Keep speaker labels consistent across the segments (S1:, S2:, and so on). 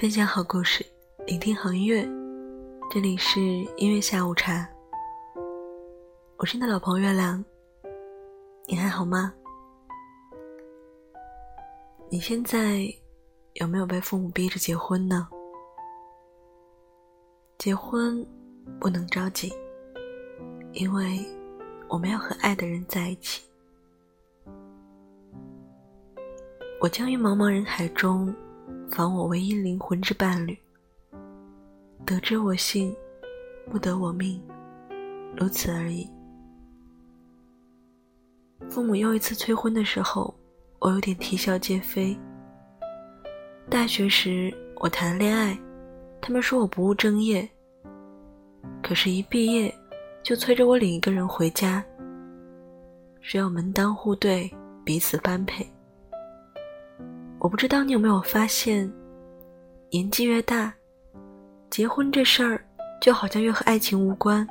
S1: 分享好故事，聆听好音乐，这里是音乐下午茶。我是你的老朋友月亮，你还好吗？你现在有没有被父母逼着结婚呢？结婚不能着急，因为我们要和爱的人在一起。我将于茫茫人海中。访我唯一灵魂之伴侣，得之我幸，不得我命，如此而已。父母又一次催婚的时候，我有点啼笑皆非。大学时我谈恋爱，他们说我不务正业。可是，一毕业就催着我领一个人回家，只要门当户对，彼此般配。我不知道你有没有发现，年纪越大，结婚这事儿就好像越和爱情无关。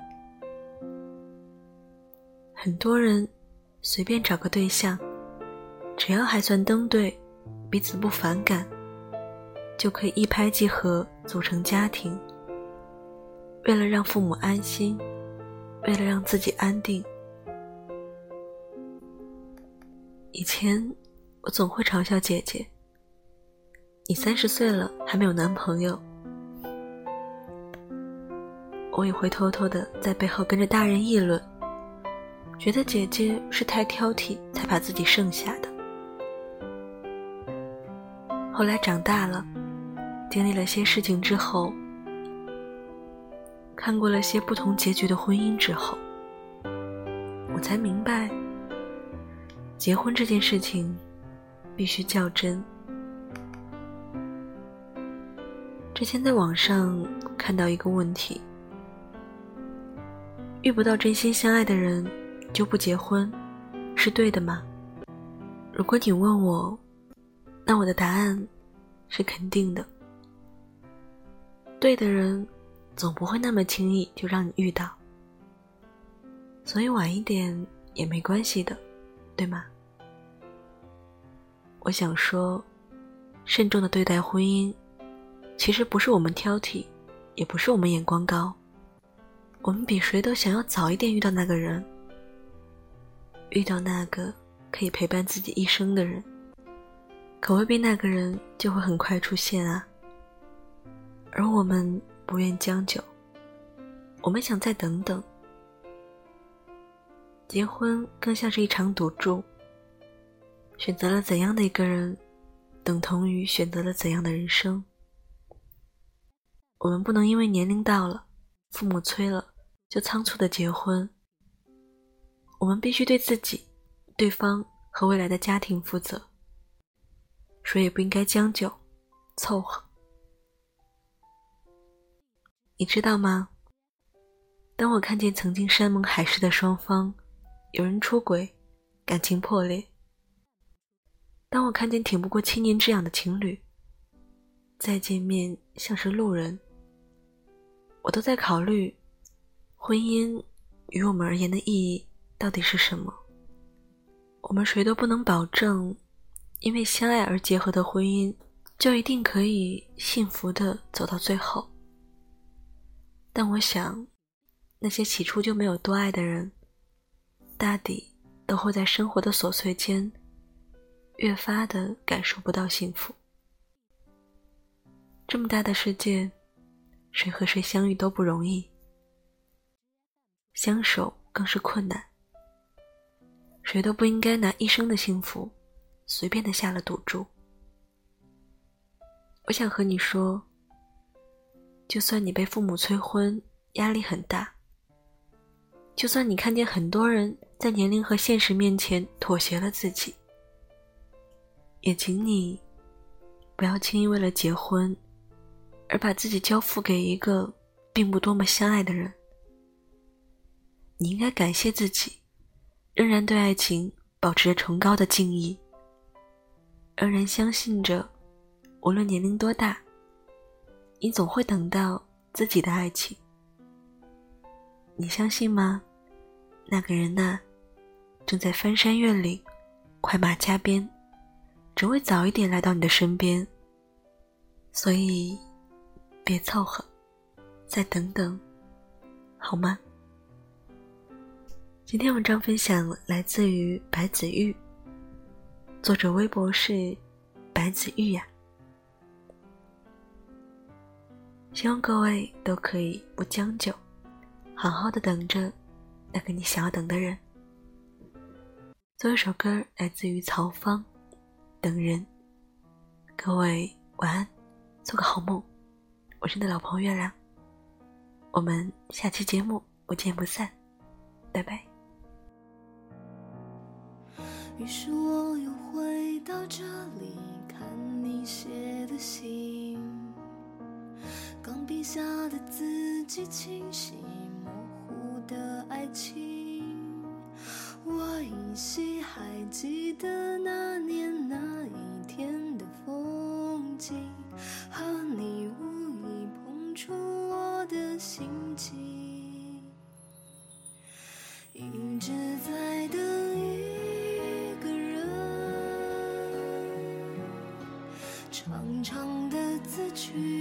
S1: 很多人随便找个对象，只要还算登对，彼此不反感，就可以一拍即合组成家庭。为了让父母安心，为了让自己安定，以前我总会嘲笑姐姐。你三十岁了还没有男朋友，我也会偷偷的在背后跟着大人议论，觉得姐姐是太挑剔才把自己剩下的。后来长大了，经历了些事情之后，看过了些不同结局的婚姻之后，我才明白，结婚这件事情必须较真。之前在网上看到一个问题：遇不到真心相爱的人就不结婚，是对的吗？如果你问我，那我的答案是肯定的。对的人总不会那么轻易就让你遇到，所以晚一点也没关系的，对吗？我想说，慎重的对待婚姻。其实不是我们挑剔，也不是我们眼光高，我们比谁都想要早一点遇到那个人，遇到那个可以陪伴自己一生的人。可未必那个人就会很快出现啊。而我们不愿将就，我们想再等等。结婚更像是一场赌注，选择了怎样的一个人，等同于选择了怎样的人生。我们不能因为年龄到了，父母催了，就仓促的结婚。我们必须对自己、对方和未来的家庭负责。谁也不应该将就、凑合。你知道吗？当我看见曾经山盟海誓的双方，有人出轨，感情破裂；当我看见挺不过七年之痒的情侣，再见面像是路人。我都在考虑，婚姻于我们而言的意义到底是什么？我们谁都不能保证，因为相爱而结合的婚姻就一定可以幸福的走到最后。但我想，那些起初就没有多爱的人，大抵都会在生活的琐碎间，越发的感受不到幸福。这么大的世界。谁和谁相遇都不容易，相守更是困难。谁都不应该拿一生的幸福随便的下了赌注。我想和你说，就算你被父母催婚，压力很大；就算你看见很多人在年龄和现实面前妥协了自己，也请你不要轻易为了结婚。而把自己交付给一个并不多么相爱的人，你应该感谢自己，仍然对爱情保持着崇高的敬意，仍然相信着，无论年龄多大，你总会等到自己的爱情。你相信吗？那个人呢，正在翻山越岭，快马加鞭，只为早一点来到你的身边。所以别凑合，再等等，好吗？今天文章分享来自于白子玉，作者微博是白子玉呀。希望各位都可以不将就，好好的等着那个你想要等的人。最后一首歌来自于曹芳，《等人》。各位晚安，做个好梦。我是你的老朋友月亮，我们下期节目不见不散，拜拜。
S2: 于是我又回到这里，看你写的信。钢笔下的字迹清晰，模糊的爱情。长长的字句。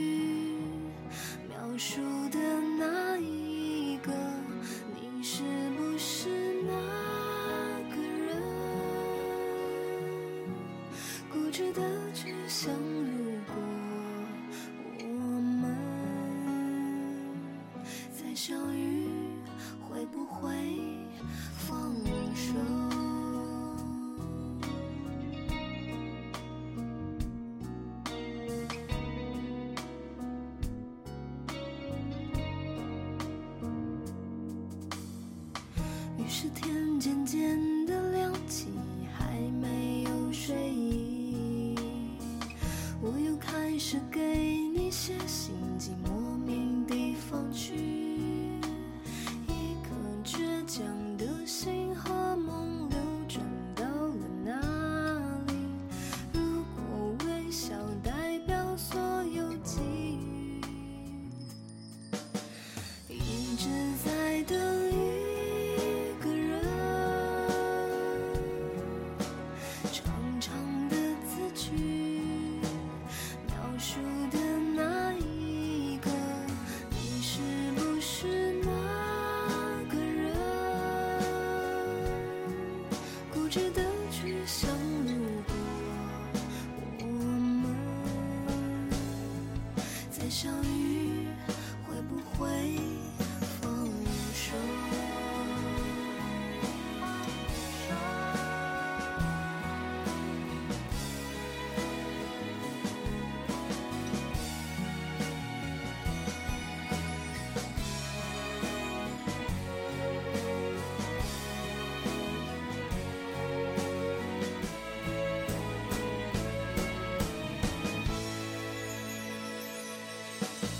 S2: え?